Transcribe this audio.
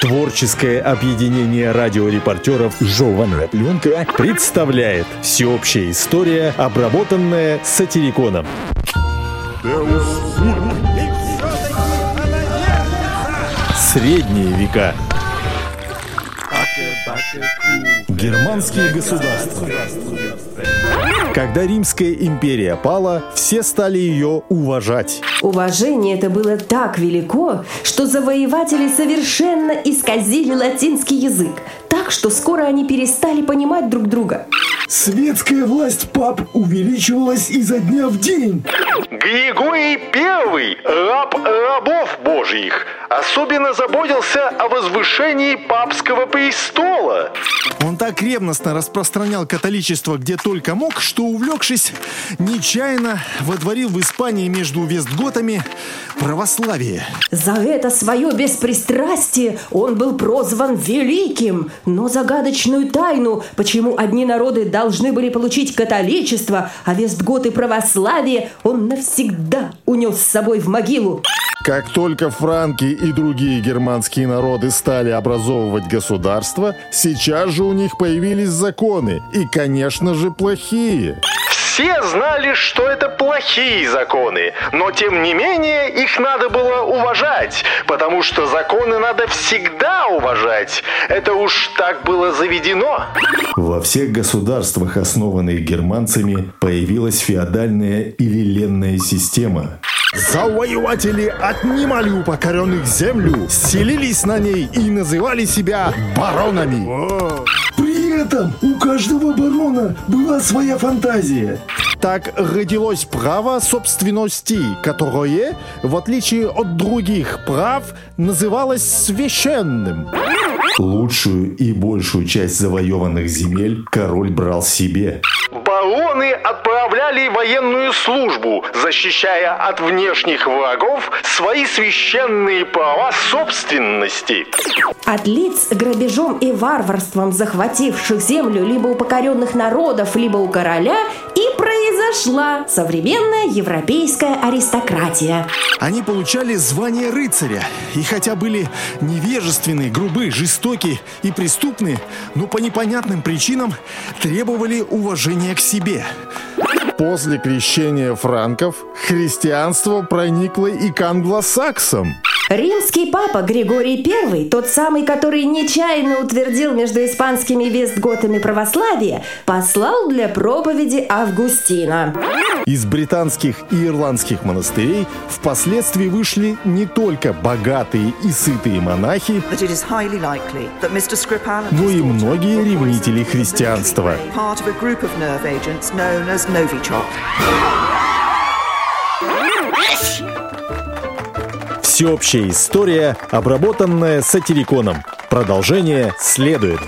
Творческое объединение радиорепортеров «Жеванная пленка» представляет всеобщая история, обработанная сатириконом. Средние века. Германские государства. Когда Римская империя пала, все стали ее уважать. Уважение это было так велико, что завоеватели совершенно исказили латинский язык, так что скоро они перестали понимать друг друга. Светская власть пап увеличивалась изо дня в день. Григорий Первый, раб рабов божьих, особенно заботился о возвышении папского престола. Он так ревностно распространял католичество где только мог, что, увлекшись, нечаянно водворил в Испании между вестготами православие. За это свое беспристрастие он был прозван Великим, но загадочную тайну, почему одни народы должны были получить католичество, а вестготы православие, он навсегда унес с собой в могилу. Как только франки и другие германские народы стали образовывать государство, сейчас же у них появились законы, и, конечно же, плохие. Все знали, что это плохие законы, но тем не менее их надо было уважать, потому что законы надо всегда уважать. Это уж так было заведено. Во всех государствах, основанных германцами, появилась феодальная или ленная система. Завоеватели отнимали у покоренных землю, селились на ней и называли себя баронами. Этом у каждого барона была своя фантазия. Так родилось право собственности, которое, в отличие от других прав, называлось священным. Лучшую и большую часть завоеванных земель король брал себе. Бароны отправляли военную службу, защищая от внешних врагов свои священные права собственности. От лиц грабежом и варварством захвативших землю либо у покоренных народов, либо у короля и произошла современная европейская аристократия. Они получали звание рыцаря, и хотя были невежественны, грубы, жестоки и преступны, но по непонятным причинам требовали уважения к себе. После крещения франков христианство проникло и к англосаксам. Римский папа Григорий I, тот самый, который нечаянно утвердил между испанскими вестготами православие, послал для проповеди Августина. Из британских и ирландских монастырей впоследствии вышли не только богатые и сытые монахи, но и многие ревнители христианства. Всеобщая история, обработанная сатириконом. Продолжение следует.